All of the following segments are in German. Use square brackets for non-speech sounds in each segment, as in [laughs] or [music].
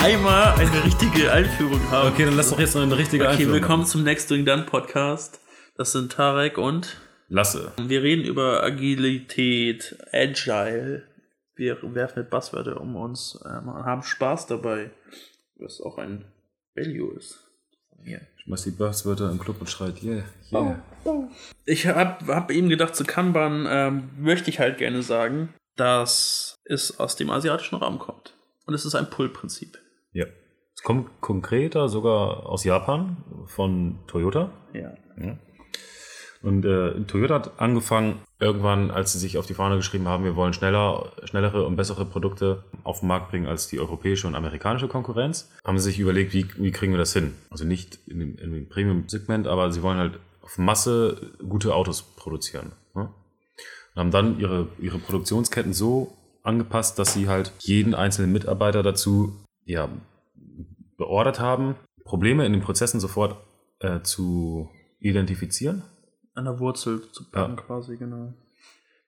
einmal eine richtige Einführung haben. Okay, dann lass doch jetzt noch eine richtige Okay, Einführung willkommen machen. zum Next Doing Done Podcast. Das sind Tarek und Lasse. wir reden über Agilität, Agile. Wir werfen mit Buzzwörter um uns ähm, und haben Spaß dabei, was auch ein Value ist von mir. Schmeiß die Buzzwörter im Club und schreit, yeah, yeah. Ich habe hab eben gedacht, zu Kanban ähm, möchte ich halt gerne sagen, dass es aus dem asiatischen Raum kommt. Und es ist ein Pull-Prinzip. Ja. Es kommt konkreter sogar aus Japan von Toyota. Ja. Und äh, Toyota hat angefangen, irgendwann, als sie sich auf die Fahne geschrieben haben, wir wollen schneller, schnellere und bessere Produkte auf den Markt bringen als die europäische und amerikanische Konkurrenz, haben sie sich überlegt, wie, wie kriegen wir das hin? Also nicht in dem, in dem Premium-Segment, aber sie wollen halt auf Masse gute Autos produzieren. Ne? Und haben dann ihre, ihre Produktionsketten so angepasst, dass sie halt jeden einzelnen Mitarbeiter dazu ja, beordert haben, Probleme in den Prozessen sofort äh, zu identifizieren An der Wurzel zu packen, Ja. quasi, genau.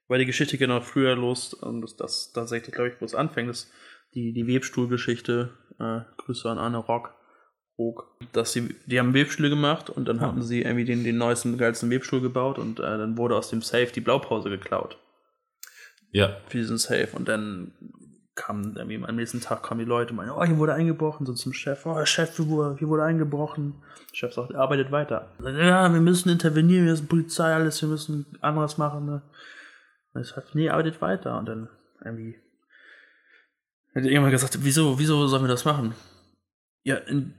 Weil die Geschichte genau früher los, und das, das tatsächlich, glaube ich, wo es anfängt, ist die, die Webstuhlgeschichte. Äh, Grüße an Anne Rock. Rock. Dass sie, die haben Webstühle gemacht und dann haben sie irgendwie den, den neuesten, geilsten Webstuhl gebaut und äh, dann wurde aus dem Safe die Blaupause geklaut. Ja, für diesen Safe. Und dann kam irgendwie am nächsten Tag kamen die Leute und meinen, oh, hier wurde eingebrochen, so zum Chef, oh, Chef, hier wurde, hier wurde eingebrochen. Der Chef sagt, arbeitet weiter. Ja, wir müssen intervenieren, wir sind Polizei, alles, wir müssen anderes machen. Ne? Und ich sag, nee, arbeitet weiter. Und dann irgendwie hat irgendwann gesagt, wieso, wieso sollen wir das machen? Ja, in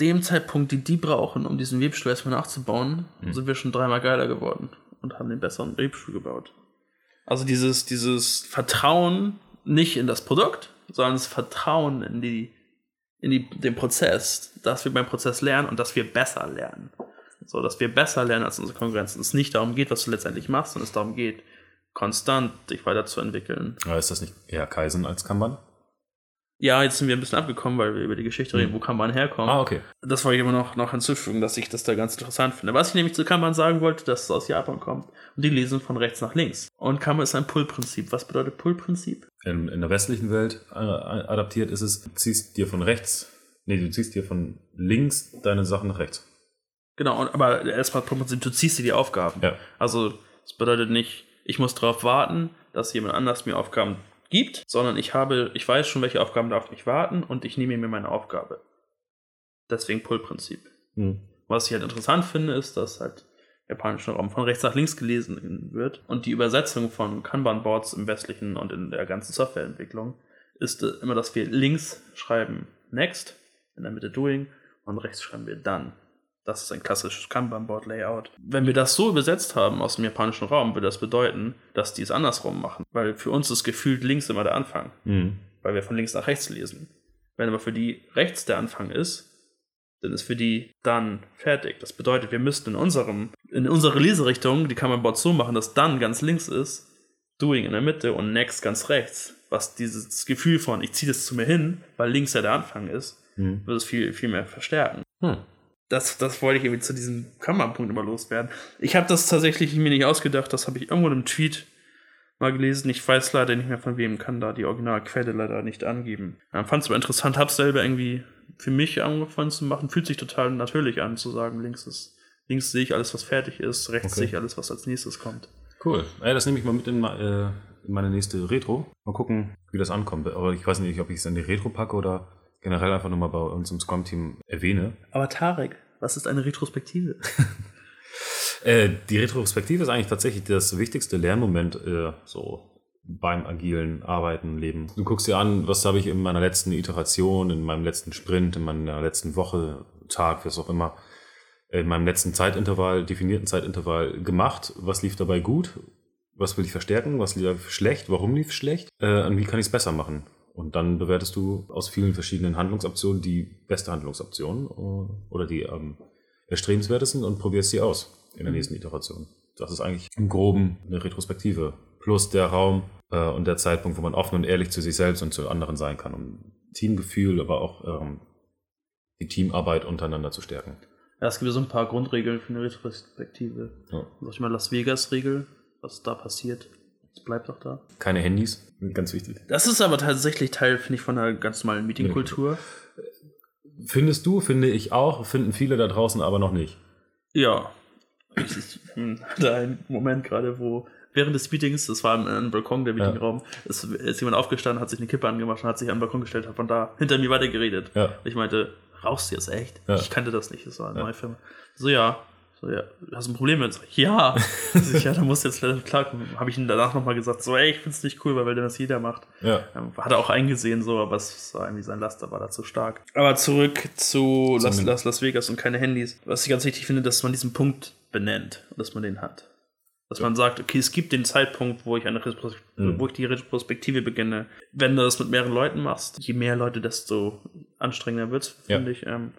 dem Zeitpunkt, die die brauchen, um diesen Webstuhl erstmal nachzubauen, sind wir schon dreimal geiler geworden und haben den besseren Webstuhl gebaut. Also dieses, dieses Vertrauen nicht in das Produkt, sondern das Vertrauen in die, in die, den Prozess, dass wir beim Prozess lernen und dass wir besser lernen. So, dass wir besser lernen als unsere Konkurrenzen. Es nicht darum geht, was du letztendlich machst, sondern es darum geht, konstant dich weiterzuentwickeln. aber ist das nicht eher Kaizen als Kanban? Ja, jetzt sind wir ein bisschen abgekommen, weil wir über die Geschichte reden, wo Kanban herkommt. Ah, okay. Das wollte ich immer noch, noch hinzufügen, dass ich das da ganz interessant finde. Was ich nämlich zu Kanban sagen wollte, dass es aus Japan kommt. Und die lesen von rechts nach links. Und Kanban ist ein Pull-Prinzip. Was bedeutet Pull-Prinzip? In, in der westlichen Welt äh, adaptiert ist es, du ziehst dir von rechts, nee, du ziehst dir von links deine Sachen nach rechts. Genau, und, aber erstmal Pull-Prinzip, du ziehst dir die Aufgaben. Ja. Also, es bedeutet nicht, ich muss darauf warten, dass jemand anders mir Aufgaben gibt, sondern ich habe, ich weiß schon, welche Aufgaben darf ich warten und ich nehme mir meine Aufgabe. Deswegen Pull-Prinzip. Hm. Was ich halt interessant finde, ist, dass halt japanischer Raum von rechts nach links gelesen wird und die Übersetzung von Kanban-Boards im westlichen und in der ganzen Softwareentwicklung ist äh, immer, dass wir links schreiben next, in der Mitte doing und rechts schreiben wir done. Das ist ein klassisches Kanban-Board-Layout. Wenn wir das so übersetzt haben aus dem japanischen Raum, würde das bedeuten, dass die es andersrum machen. Weil für uns ist gefühlt links immer der Anfang Hm. weil wir von links nach rechts lesen. Wenn aber für die rechts der Anfang ist, dann ist für die dann fertig. Das bedeutet, wir müssten in unserem, in unsere Leserichtung, die kann man Board so machen, dass dann ganz links ist, doing in der Mitte und next ganz rechts. Was dieses Gefühl von, ich ziehe das zu mir hin, weil links ja der Anfang ist, Hm. wird es viel, viel mehr verstärken. Hm. Das, das wollte ich irgendwie zu diesem Kammerpunkt immer loswerden. Ich habe das tatsächlich mir nicht ausgedacht, das habe ich irgendwo in einem Tweet mal gelesen. Ich weiß leider nicht mehr von wem, kann da die Originalquelle leider nicht angeben. Ja, Fand es aber interessant, hab's selber irgendwie für mich angefangen zu machen. Fühlt sich total natürlich an, zu sagen, links ist, links sehe ich alles, was fertig ist, rechts Okay. sehe ich alles, was als nächstes kommt. Cool. Ey, das nehme ich mal mit in, äh, in meine nächste Retro. Mal gucken, wie das ankommt. Aber ich weiß nicht, ob ich es in die Retro packe oder generell einfach nur mal bei uns im Scrum-Team erwähne. Aber Tarek, was ist eine Retrospektive? [laughs] Äh, die Retrospektive ist eigentlich tatsächlich das wichtigste Lernmoment äh, so beim agilen Arbeiten, Leben. Du guckst dir an, was habe ich in meiner letzten Iteration, in meinem letzten Sprint, in meiner letzten Woche, Tag, was auch immer, in meinem letzten Zeitintervall, definierten Zeitintervall gemacht. Was lief dabei gut? Was will ich verstärken? Was lief schlecht? Warum lief schlecht? Äh, und wie kann ich es besser machen? Und dann bewertest du aus vielen verschiedenen Handlungsoptionen die beste Handlungsoption äh, oder die ähm, erstrebenswertesten und probierst sie aus in der nächsten Iteration. Das ist eigentlich im Groben eine Retrospektive. Plus der Raum äh, und der Zeitpunkt, wo man offen und ehrlich zu sich selbst und zu anderen sein kann, um Teamgefühl, aber auch ähm, die Teamarbeit untereinander zu stärken. Ja, es gibt so ein paar Grundregeln für eine Retrospektive. Ja. Sag ich mal Las Vegas-Regel, was da passiert. Es bleibt doch da. Keine Handys, ganz wichtig. Das ist aber tatsächlich Teil, finde ich, von einer ganz normalen Meetingkultur. Findest du, finde ich auch, finden viele da draußen aber noch nicht. Ja. Ich ich hatte einen Moment gerade, wo während des Meetings, das war ein Balkon, der Meetingraum, ist, ist jemand aufgestanden, hat sich eine Kippe angemacht und hat sich an den Balkon gestellt, hat von da hinter mir weiter geredet. Ja. Ich meinte, rauchst du jetzt echt? Ja. Ich kannte das nicht, das war eine neue Firma. So, ja. So, ja, hast du ein Problem mit? So, ja. [laughs] so, ja, da musst du jetzt leider klarkommen. Habe ich ihm danach nochmal gesagt, so, ey, ich find's nicht cool, weil, weil das jeder macht. Ja. Ähm, Hat er auch eingesehen, so, aber es war irgendwie sein Laster, war da zu stark. Aber zurück zu Las, Las, Las Vegas und keine Handys. Was ich ganz wichtig finde, dass man diesen Punkt benennt und dass man den hat. Dass man sagt, okay, es gibt den Zeitpunkt, wo ich eine Retros wo ich die Retrospektive beginne. Wenn du das mit mehreren Leuten machst, je mehr Leute, desto anstrengender wird's, Ja. finde ich. Ähm,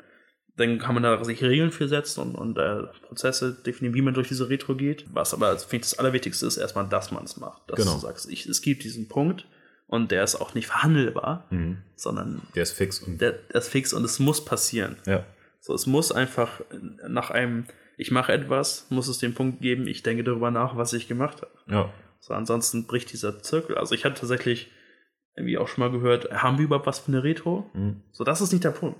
dann kann man da sich Regeln für setzen und, und äh, Prozesse definieren, wie man durch diese Retro geht. Was aber, finde ich, das Allerwichtigste ist erstmal, dass man es macht. Dass Genau. du sagst, ich, es gibt diesen Punkt und der ist auch nicht verhandelbar, sondern Der ist fix und. der, der ist fix und es muss passieren. Ja. So, es muss einfach nach einem, ich mache etwas, muss es den Punkt geben, ich denke darüber nach, was ich gemacht habe. Ja. So, ansonsten bricht dieser Zirkel. Also ich hatte tatsächlich irgendwie auch schon mal gehört, haben wir überhaupt was für eine Retro? Mhm. So, das ist nicht der Punkt.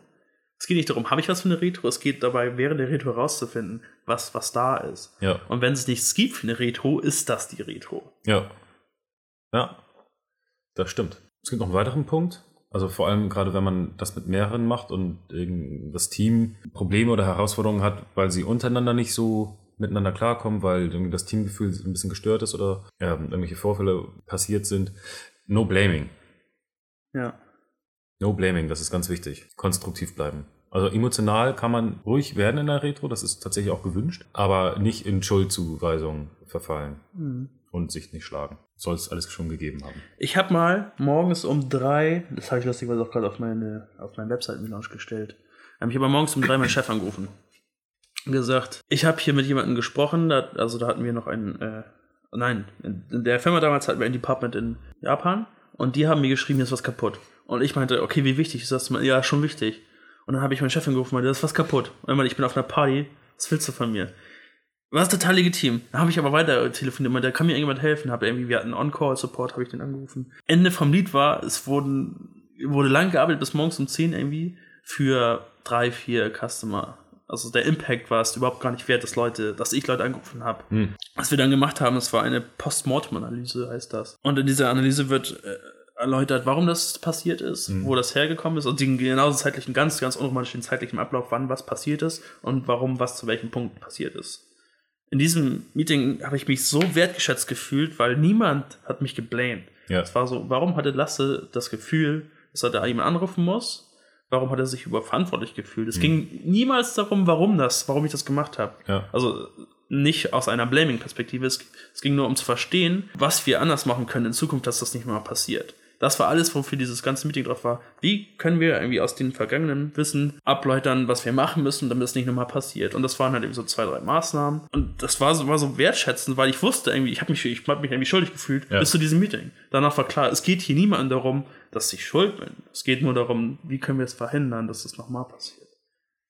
Es geht nicht darum, habe ich was für eine Retro? Es geht dabei, während der Retro herauszufinden, was, was da ist. Ja. Und wenn es nichts gibt für eine Retro, ist das die Retro. Ja. Ja. Das stimmt. Es gibt noch einen weiteren Punkt. Also vor allem gerade, wenn man das mit mehreren macht und irgend- das Team Probleme oder Herausforderungen hat, weil sie untereinander nicht so miteinander klarkommen, weil irgendwie das Teamgefühl ein bisschen gestört ist oder ähm, irgendwelche Vorfälle passiert sind. No blaming. Ja. No blaming, das ist ganz wichtig. Konstruktiv bleiben. Also emotional kann man ruhig werden in der Retro, das ist tatsächlich auch gewünscht, aber nicht in Schuldzuweisungen verfallen und sich nicht schlagen. Soll es alles schon gegeben haben. Ich habe mal morgens um drei, das habe ich lustigerweise auch gerade auf meine, auf meine Webseiten-Launch gestellt, ähm, ich habe morgens um drei meinen Chef angerufen und gesagt, ich habe hier mit jemandem gesprochen, da, also da hatten wir noch einen, äh, nein, in, in der Firma damals hatten wir ein Department in Japan und die haben mir geschrieben, hier ist was kaputt. Und ich meinte, okay, wie wichtig ist das? Ja, schon wichtig. Und dann habe ich meinen Chef angerufen und meinte, da ist was kaputt. Und meinte, ich bin auf einer Party, was willst du von mir? War total legitim. Da habe ich aber weiter telefoniert, meinte, da kann mir irgendjemand helfen. Hab irgendwie, wir hatten On-Call-Support, habe ich den angerufen. Ende vom Lied war, es wurden, wurde lang gearbeitet bis morgens um 10 irgendwie für drei, vier Customer. Also der Impact war es überhaupt gar nicht wert, dass Leute, dass ich Leute angerufen habe. Was wir dann gemacht haben, das war eine Postmortem-Analyse, heißt das. Und in dieser Analyse wird äh, erläutert, warum das passiert ist, wo das hergekommen ist und den genauso zeitlichen, ganz, ganz unromantischen zeitlichen Ablauf, wann was passiert ist und warum was zu welchem Punkt passiert ist. In diesem Meeting habe ich mich so wertgeschätzt gefühlt, weil niemand hat mich geblamed. Ja. Es war so, warum hatte Lasse das Gefühl, dass er da jemand anrufen muss? Warum hat er sich überverantwortlich gefühlt? Es ging niemals darum, warum das, warum ich das gemacht habe. Ja. Also nicht aus einer Blaming-Perspektive. Es, es ging nur um zu verstehen, was wir anders machen können in Zukunft, dass das nicht mehr passiert. Das war alles, wofür dieses ganze Meeting drauf war. Wie können wir irgendwie aus den vergangenen Wissen abläutern, was wir machen müssen, damit es nicht nochmal passiert? Und das waren halt eben so zwei, drei Maßnahmen. Und das war so, war so wertschätzend, weil ich wusste irgendwie, ich habe mich, ich hab mich irgendwie schuldig gefühlt Ja. bis zu diesem Meeting. Danach war klar, es geht hier niemandem darum, dass ich schuld bin. Es geht nur darum, wie können wir es verhindern, dass es nochmal passiert.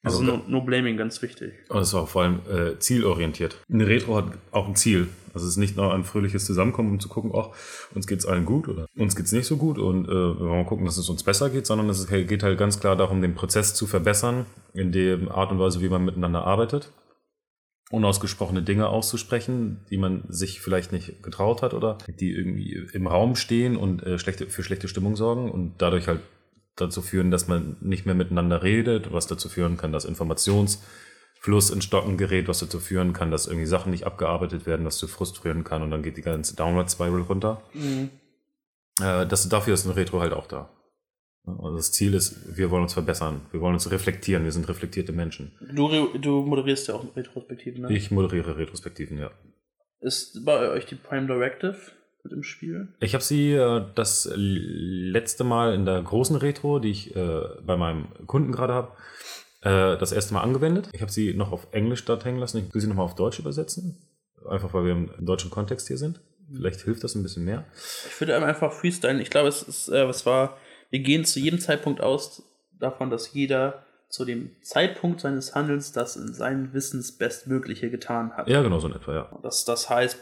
Also, Also, no, no blaming, ganz wichtig. Und es war vor allem äh, zielorientiert. Eine Retro hat auch ein Ziel. Also es ist nicht nur ein fröhliches Zusammenkommen, um zu gucken, ach, uns geht's allen gut oder uns geht's nicht so gut und äh, wir wollen gucken, dass es uns besser geht, sondern es geht halt ganz klar darum, den Prozess zu verbessern, in der Art und Weise, wie man miteinander arbeitet. Unausgesprochene Dinge auszusprechen, die man sich vielleicht nicht getraut hat oder die irgendwie im Raum stehen und äh, schlechte, für schlechte Stimmung sorgen und dadurch halt dazu führen, dass man nicht mehr miteinander redet, was dazu führen kann, dass Informationsfluss in Stocken gerät, was dazu führen kann, dass irgendwie Sachen nicht abgearbeitet werden, was zu Frust führen kann und dann geht die ganze Downward Spiral runter. Äh, das, dafür ist ein Retro halt auch da. Also das Ziel ist, wir wollen uns verbessern, wir wollen uns reflektieren, wir sind reflektierte Menschen. Du, du moderierst ja auch Retrospektiven, ne? Ich moderiere Retrospektiven, ja. Ist bei euch die Prime Directive mit im Spiel? Ich habe sie äh, das letzte Mal in der großen Retro, die ich äh, bei meinem Kunden gerade habe, äh, das erste Mal angewendet. Ich habe sie noch auf Englisch dort hängen lassen. Ich will sie nochmal auf Deutsch übersetzen. Einfach weil wir im deutschen Kontext hier sind. Vielleicht hilft das ein bisschen mehr. Ich würde einfach freestylen. Ich glaube, es ist, äh, es war, wir gehen zu jedem Zeitpunkt aus davon, dass jeder zu dem Zeitpunkt seines Handelns das in seinen Wissens Bestmögliche getan hat. Ja, genau so in etwa, ja. Das, das heißt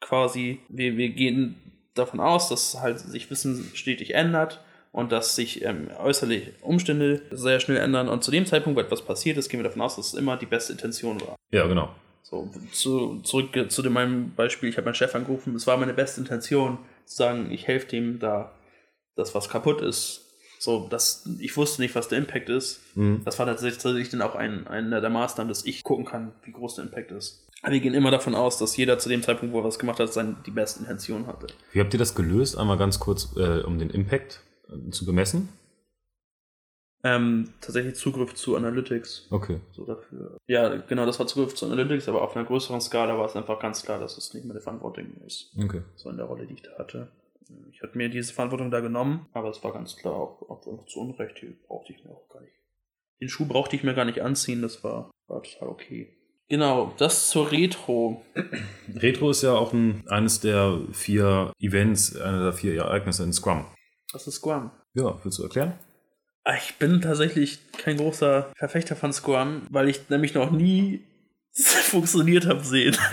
quasi, wir, wir gehen davon aus, dass halt sich Wissen stetig ändert und dass sich ähm, äußerliche Umstände sehr schnell ändern. Und zu dem Zeitpunkt, wo etwas passiert ist, gehen wir davon aus, dass es immer die beste Intention war. Ja, genau. So, zu, zurück zu dem, meinem Beispiel, ich habe meinen Chef angerufen, es war meine beste Intention, zu sagen, ich helfe dem da, dass was kaputt ist. So, das, ich wusste nicht, was der Impact ist. Mhm. Das war tatsächlich dann auch ein, einer der Maßnahmen, dass ich gucken kann, wie groß der Impact ist. Aber wir gehen immer davon aus, dass jeder zu dem Zeitpunkt, wo er was gemacht hat, seine, die beste Intention hatte. Wie habt ihr das gelöst? Einmal ganz kurz, äh, um den Impact zu bemessen. Ähm, tatsächlich Zugriff zu Analytics. Okay. So dafür. Ja, genau, das war Zugriff zu Analytics, aber auf einer größeren Skala war es einfach ganz klar, dass es nicht meine Verantwortung ist. Okay. So in der Rolle, die ich da hatte. Ich hatte mir diese Verantwortung da genommen, aber es war ganz klar auch, auch zu Unrecht. Die brauchte ich mir auch gar nicht. Den Schuh brauchte ich mir gar nicht anziehen, das war, war total okay. Genau, das zur Retro. Retro ist ja auch ein, eines der vier Events, einer der vier Ereignisse in Scrum. Was ist Scrum? Ja, willst du erklären? Ah, Ich bin tatsächlich kein großer Verfechter von Scrum, weil ich nämlich noch nie [laughs] funktioniert habe sehen. [laughs]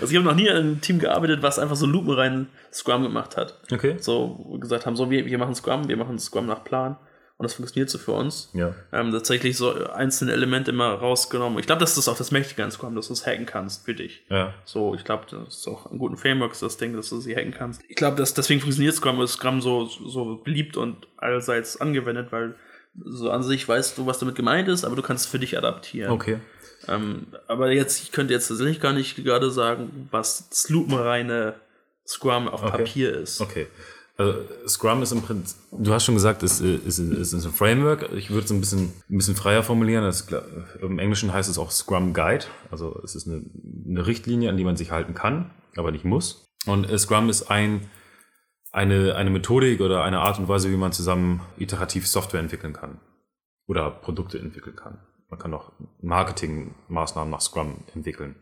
also ich habe noch nie in einem Team gearbeitet, was einfach so lupenrein Scrum gemacht hat. Okay. So gesagt haben, so wir, wir machen Scrum, wir machen Scrum nach Plan und das funktioniert so für uns. Ja. Ähm, tatsächlich so einzelne Elemente immer rausgenommen. Ich glaube, das ist auch das Mächtige an Scrum, dass du es hacken kannst für dich. Ja. So, ich glaube, das ist auch ein guten Frameworks das Ding, dass du sie hacken kannst. Ich glaube, dass deswegen funktioniert Scrum, ist Scrum so, so beliebt und allseits angewendet, weil so an sich weißt du, was damit gemeint ist, aber du kannst es für dich adaptieren. Okay. Ähm, aber jetzt, ich könnte jetzt tatsächlich gar nicht gerade sagen, was das lupenreine Scrum auf Okay. Papier ist. Okay. Also Scrum ist im Prinzip, du hast schon gesagt, es ist, ist, ist, ist ein Framework. Ich würde es ein bisschen, ein bisschen freier formulieren. Das, Im Englischen heißt es auch Scrum Guide. Also es ist eine, eine Richtlinie, an die man sich halten kann, aber nicht muss. Und äh, Scrum ist ein, eine, eine Methodik oder eine Art und Weise, wie man zusammen iterativ Software entwickeln kann oder Produkte entwickeln kann. Man kann auch Marketingmaßnahmen nach Scrum entwickeln.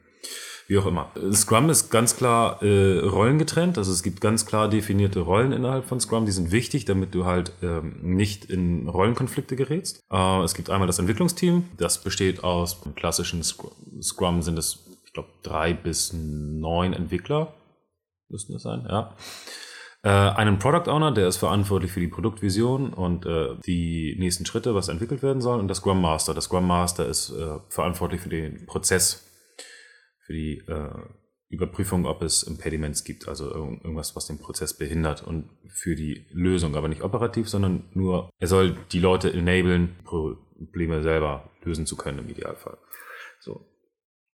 Wie auch immer. Scrum ist ganz klar äh, rollengetrennt. Also es gibt ganz klar definierte Rollen innerhalb von Scrum. Die sind wichtig, damit du halt ähm, nicht in Rollenkonflikte gerätst. Äh, es gibt einmal das Entwicklungsteam. Das besteht aus im klassischen Scrum, Scrum sind es, ich glaube, drei bis neun Entwickler. Müssten das sein, ja. Äh, einen Product Owner, der ist verantwortlich für die Produktvision und äh, die nächsten Schritte, was entwickelt werden soll. Und der Scrum Master. Der Scrum Master ist äh, verantwortlich für den Prozess, für die äh, Überprüfung, ob es Impediments gibt, also irg- irgendwas, was den Prozess behindert und für die Lösung, aber nicht operativ, sondern nur, er soll die Leute enablen, Probleme selber lösen zu können im Idealfall. So.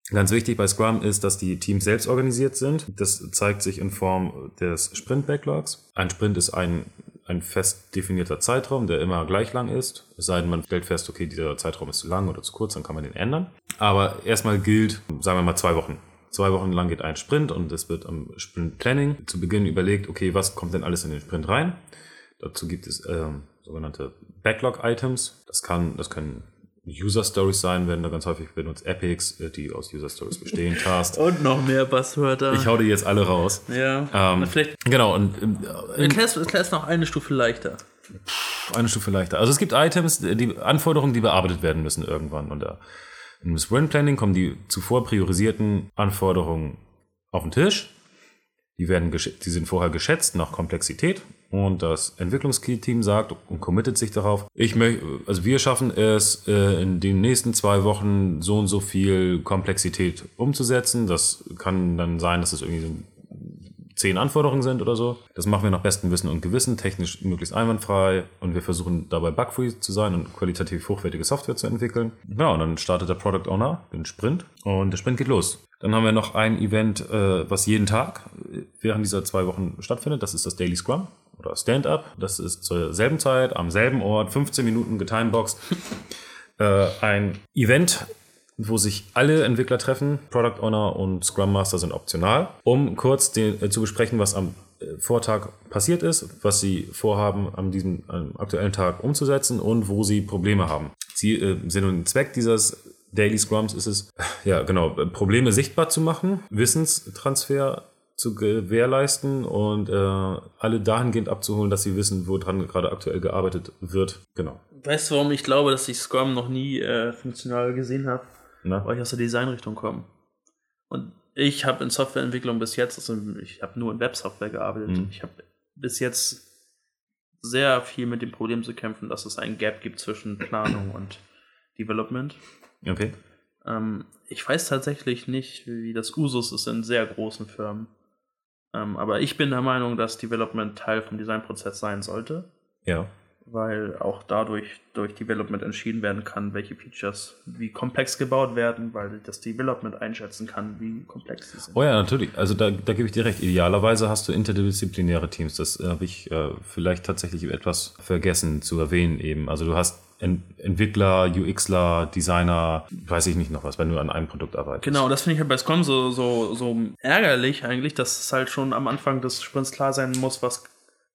Ganz wichtig bei Scrum ist, dass die Teams selbst organisiert sind. Das zeigt sich in Form des Sprint-Backlogs. Ein Sprint ist ein, ein fest definierter Zeitraum, der immer gleich lang ist. Es sei denn, man stellt fest, okay, dieser Zeitraum ist zu lang oder zu kurz, dann kann man den ändern. Aber erstmal gilt, sagen wir mal zwei Wochen. Zwei Wochen lang geht ein Sprint und es wird am Sprint Planning zu Beginn überlegt, okay, was kommt denn alles in den Sprint rein? Dazu gibt es ähm, sogenannte Backlog-Items. Das kann, das können User Stories sein, werden da ganz häufig benutzt. Epics, äh, die aus User Stories bestehen. [laughs] Task. Und noch mehr Buzzwörter. Ich hau die jetzt alle raus. ja. Ähm, Vielleicht Genau, und ähm, erklärst erklär's noch eine Stufe leichter. eine Stufe leichter. Also es gibt Items, die Anforderungen, die bearbeitet werden müssen irgendwann. Und da im Sprint Planning kommen die zuvor priorisierten Anforderungen auf den Tisch. Die werden, die sind vorher geschätzt nach Komplexität und das Entwicklungsteam sagt und committet sich darauf. Ich möchte, also wir schaffen es äh, in den nächsten zwei Wochen so und so viel Komplexität umzusetzen. Das kann dann sein, dass es irgendwie zehn Anforderungen sind oder so. Das machen wir nach bestem Wissen und Gewissen, technisch möglichst einwandfrei und wir versuchen dabei bugfree zu sein und qualitativ hochwertige Software zu entwickeln. Ja, und dann startet der Product Owner den Sprint und der Sprint geht los. Dann haben wir noch ein Event, äh, was jeden Tag äh, während dieser zwei Wochen stattfindet. Das ist das Daily Scrum oder Stand-Up. Das ist zur selben Zeit, am selben Ort, 15 Minuten getimeboxed. [laughs] äh, ein Event, wo sich alle Entwickler treffen. Product Owner und Scrum Master sind optional, um kurz den, äh, zu besprechen, was am äh, Vortag passiert ist, was sie vorhaben, an diesem am aktuellen Tag umzusetzen und wo sie Probleme haben. Sie, äh, Sinn und Zweck dieses Daily Scrums ist es, ja genau, Probleme sichtbar zu machen, Wissenstransfer zu gewährleisten und äh, alle dahingehend abzuholen, dass sie wissen, woran gerade aktuell gearbeitet wird. Genau. Weißt du, warum ich glaube, dass ich Scrum noch nie äh, funktional gesehen habe? Weil ich aus der Designrichtung komme. Und ich habe in Softwareentwicklung bis jetzt, also ich habe nur in Websoftware gearbeitet. Mhm. Ich habe bis jetzt sehr viel mit dem Problem zu kämpfen, dass es einen Gap gibt zwischen Planung und Development. Okay. Ähm, ich weiß tatsächlich nicht, wie das Usus ist in sehr großen Firmen. Ähm, aber ich bin der Meinung, dass Development Teil vom Designprozess sein sollte, Ja. weil auch dadurch durch Development entschieden werden kann, welche Features wie komplex gebaut werden, weil das Development einschätzen kann, wie komplex sie sind. Oh ja, natürlich. Also da, da gebe ich dir recht. Idealerweise hast du interdisziplinäre Teams. Das habe ich äh, vielleicht tatsächlich etwas vergessen zu erwähnen eben. Also du hast Entwickler, UXler, Designer, weiß ich nicht noch was, wenn du an einem Produkt arbeitest. Genau, das finde ich halt bei Scrum so, so, so ärgerlich eigentlich, dass es halt schon am Anfang des Sprints klar sein muss, was,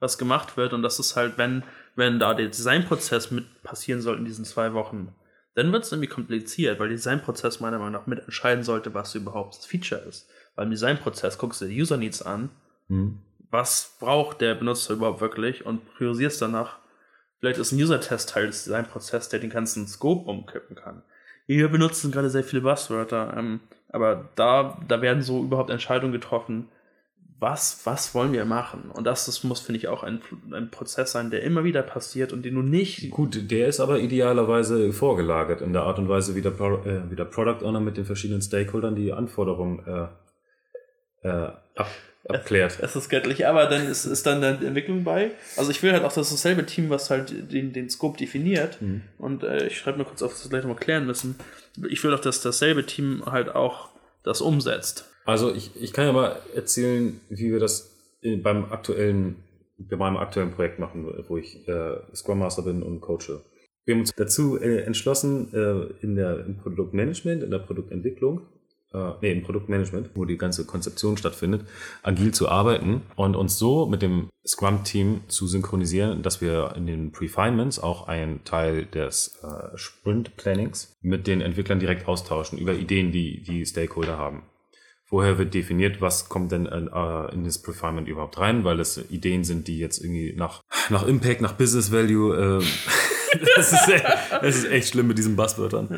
was gemacht wird und das ist halt, wenn, wenn da der Designprozess mit passieren soll in diesen zwei Wochen, dann wird es irgendwie kompliziert, weil der Designprozess meiner Meinung nach mit entscheiden sollte, was überhaupt das Feature ist. Weil im Designprozess guckst du die User Needs an, Hm. was braucht der Benutzer überhaupt wirklich und priorisierst danach. Vielleicht ist ein User-Test Teil des Designprozesses, der den ganzen Scope umkippen kann. Wir benutzen gerade sehr viele Buzzwörter, ähm, aber da, da werden so überhaupt Entscheidungen getroffen, was, was wollen wir machen? Und das, das muss, finde ich, auch ein, ein Prozess sein, der immer wieder passiert und den du nicht. Gut, der ist aber idealerweise vorgelagert in der Art und Weise, wie der, Pro äh, wie der Product Owner mit den verschiedenen Stakeholdern die Anforderungen äh, äh, ab abklärt. Es ist göttlich, aber dann ist, ist dann eine Entwicklung bei. Also ich will halt auch, dass dasselbe Team, was halt den, den Scope definiert, Mhm. und äh, ich schreibe mal kurz auf, dass wir das gleich nochmal klären müssen. Ich will auch, dass dasselbe Team halt auch das umsetzt. Also ich, ich kann ja mal erzählen, wie wir das beim aktuellen, bei meinem aktuellen Projekt machen, wo ich äh, Scrum Master bin und coache. Wir haben uns dazu äh, entschlossen, äh, in der im Produktmanagement, in der Produktentwicklung, äh, nee, im Produktmanagement, wo die ganze Konzeption stattfindet, agil zu arbeiten und uns so mit dem Scrum-Team zu synchronisieren, dass wir in den Prefinements auch einen Teil des äh, Sprint-Plannings mit den Entwicklern direkt austauschen über Ideen, die die Stakeholder haben. Vorher wird definiert, was kommt denn äh, in das Prefinement überhaupt rein, weil das Ideen sind, die jetzt irgendwie nach, nach Impact, nach Business Value, äh, [laughs] das, ist echt, das ist echt schlimm mit diesen Buzzwörtern,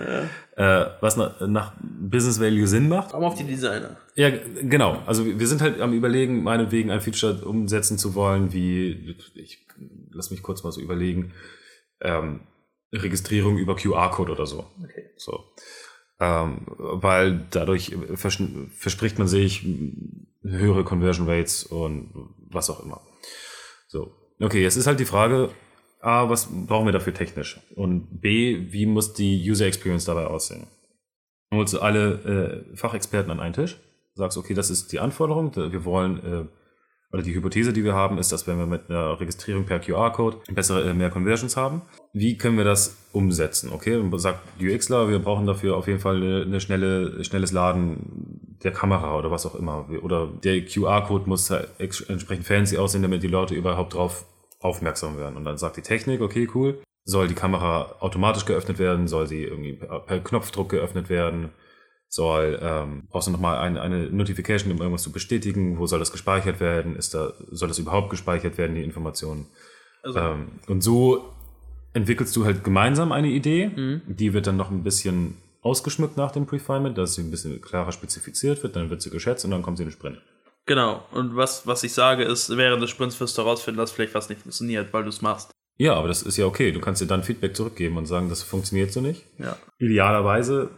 äh, was nach, nach Business Value Sinn macht. Aber auf die Designer. Ja, genau. Also wir wir sind halt am überlegen, meinetwegen ein Feature umsetzen zu wollen, wie, ich lass mich kurz mal so überlegen, ähm, Registrierung über QR-Code oder so. Okay. So. Ähm, weil dadurch vers verspricht man sich höhere Conversion Rates und was auch immer. So. Okay, jetzt ist halt die Frage, A, was brauchen wir dafür technisch? Und B, wie muss die User Experience dabei aussehen? Dann holst du alle äh, Fachexperten an einen Tisch, sagst, okay, das ist die Anforderung, wir wollen, äh, oder die Hypothese, die wir haben, ist, dass wenn wir mit einer Registrierung per QR-Code bessere, äh, mehr Conversions haben, wie können wir das umsetzen? Okay, und sagt UXler, wir brauchen dafür auf jeden Fall eine, schnelle, schnelles Laden der Kamera oder was auch immer. Oder der QR-Code muss halt entsprechend fancy aussehen, damit die Leute überhaupt drauf aufmerksam werden. Und dann sagt die Technik, okay, cool, soll die Kamera automatisch geöffnet werden, soll sie irgendwie per, Knopfdruck geöffnet werden, soll, ähm, brauchst du nochmal eine, eine Notification, um irgendwas zu bestätigen, wo soll das gespeichert werden, ist da, soll das überhaupt gespeichert werden, die Informationen. Also, Ähm, und so entwickelst du halt gemeinsam eine Idee, Mhm. die wird dann noch ein bisschen ausgeschmückt nach dem Prefinement, dass sie ein bisschen klarer spezifiziert wird, dann wird sie geschätzt und dann kommt sie in den Sprint. Genau. Und was, was ich sage ist, während des Sprints wirst du herausfinden, dass vielleicht was nicht funktioniert, weil du es machst. Ja, aber das ist ja okay. Du kannst dir dann Feedback zurückgeben und sagen, das funktioniert so nicht. Ja. Idealerweise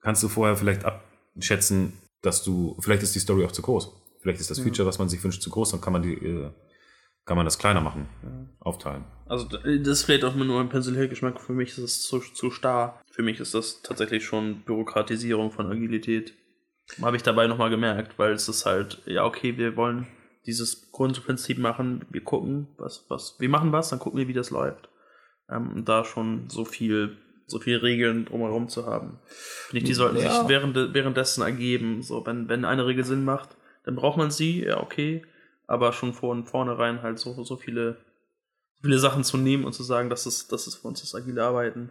kannst du vorher vielleicht abschätzen, dass du, vielleicht ist die Story auch zu groß. Vielleicht ist das Feature, was man sich wünscht, zu groß, dann kann man die, äh, kann man das kleiner machen, aufteilen. Also das ist vielleicht auch nur ein Pinselhellgeschmack. Für mich ist es zu, zu starr. Für mich ist das tatsächlich schon Bürokratisierung von Agilität. Habe ich dabei nochmal gemerkt, weil es ist halt, ja okay, wir wollen dieses Grundprinzip machen, wir gucken, was, was, wir machen was, dann gucken wir, wie das läuft. Ähm, da schon so viel, so viel Regeln drumherum zu haben. Finde ich, die sollten Ja. sich während, währenddessen ergeben. So, wenn, wenn eine Regel Sinn macht, dann braucht man sie, ja okay, aber schon von vornherein halt so, so viele viele Sachen zu nehmen und zu sagen, das ist, das ist für uns das agile Arbeiten.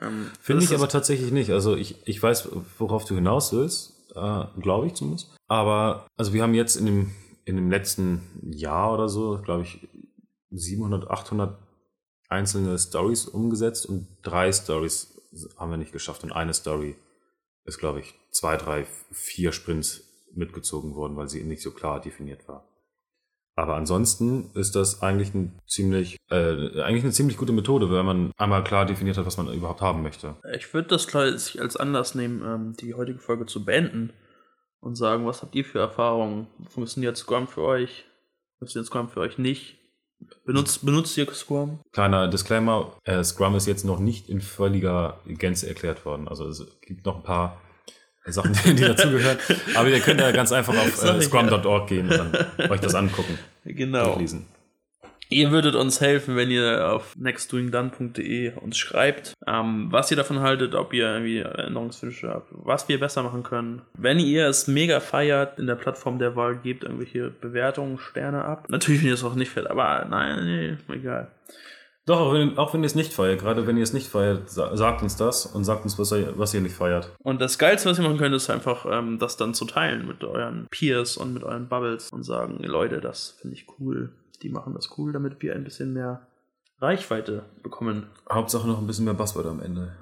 Ähm, Finde ich aber tatsächlich nicht. Also ich, ich weiß, worauf du hinaus willst, äh, glaube ich zumindest. Aber also wir haben jetzt in dem, in dem letzten Jahr oder so, glaube ich, 700, 800 einzelne Stories umgesetzt und drei Stories haben wir nicht geschafft und eine Story ist, glaube ich, zwei, drei, vier Sprints mitgezogen wurden, weil sie nicht so klar definiert war. Aber ansonsten ist das eigentlich ein ziemlich, äh, eigentlich eine ziemlich gute Methode, wenn man einmal klar definiert hat, was man überhaupt haben möchte. Ich würde das gleich als Anlass nehmen, ähm, die heutige Folge zu beenden und sagen, was habt ihr für Erfahrungen? Funktioniert Scrum für euch? Funktioniert Scrum für euch nicht? Benutzt, benutzt ihr Scrum? Kleiner Disclaimer, äh, Scrum ist jetzt noch nicht in völliger Gänze erklärt worden. Also es gibt noch ein paar Sachen, die, die dazugehören. [laughs] Aber ihr könnt ja ganz einfach auf äh, scrum.org gehen und dann euch das angucken. Genau. Ihr würdet uns helfen, wenn ihr auf nextdoingdone.de uns schreibt, ähm, was ihr davon haltet, ob ihr irgendwie Änderungswünsche habt, was wir besser machen können. Wenn ihr es mega feiert, in der Plattform der Wahl gebt irgendwelche Bewertungen, Sterne ab. Natürlich, wenn ihr es auch nicht fällt, aber nein, nee, egal. Doch, auch wenn, auch wenn ihr es nicht feiert, gerade wenn ihr es nicht feiert, sa- sagt uns das und sagt uns, was ihr, was ihr nicht feiert. Und das Geilste, was ihr machen könnt, ist einfach, ähm, das dann zu teilen mit euren Peers und mit euren Bubbles und sagen, Leute, das finde ich cool. Die machen das cool, damit wir ein bisschen mehr Reichweite bekommen. Hauptsache noch ein bisschen mehr Buzzword am Ende.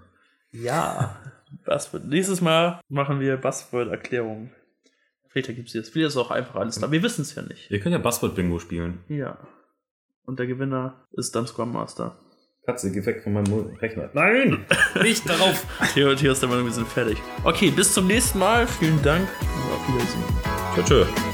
Ja, [laughs] Buzzword. Nächstes Mal machen wir Buzzword-Erklärungen. Vielleicht gibt es jetzt. Vielleicht ist auch einfach alles da. Wir wissen es ja nicht. Ihr könnt ja Buzzword-Bingo spielen. Ja. Und der Gewinner ist dann Scrum Master. Katze, geh weg von meinem Rechner. Nein! [laughs] Nicht darauf! Theo und Theo ist der Meinung, wir sind fertig. Okay, bis zum nächsten Mal. Vielen Dank. Und auf Wiedersehen. Tschö, tschö.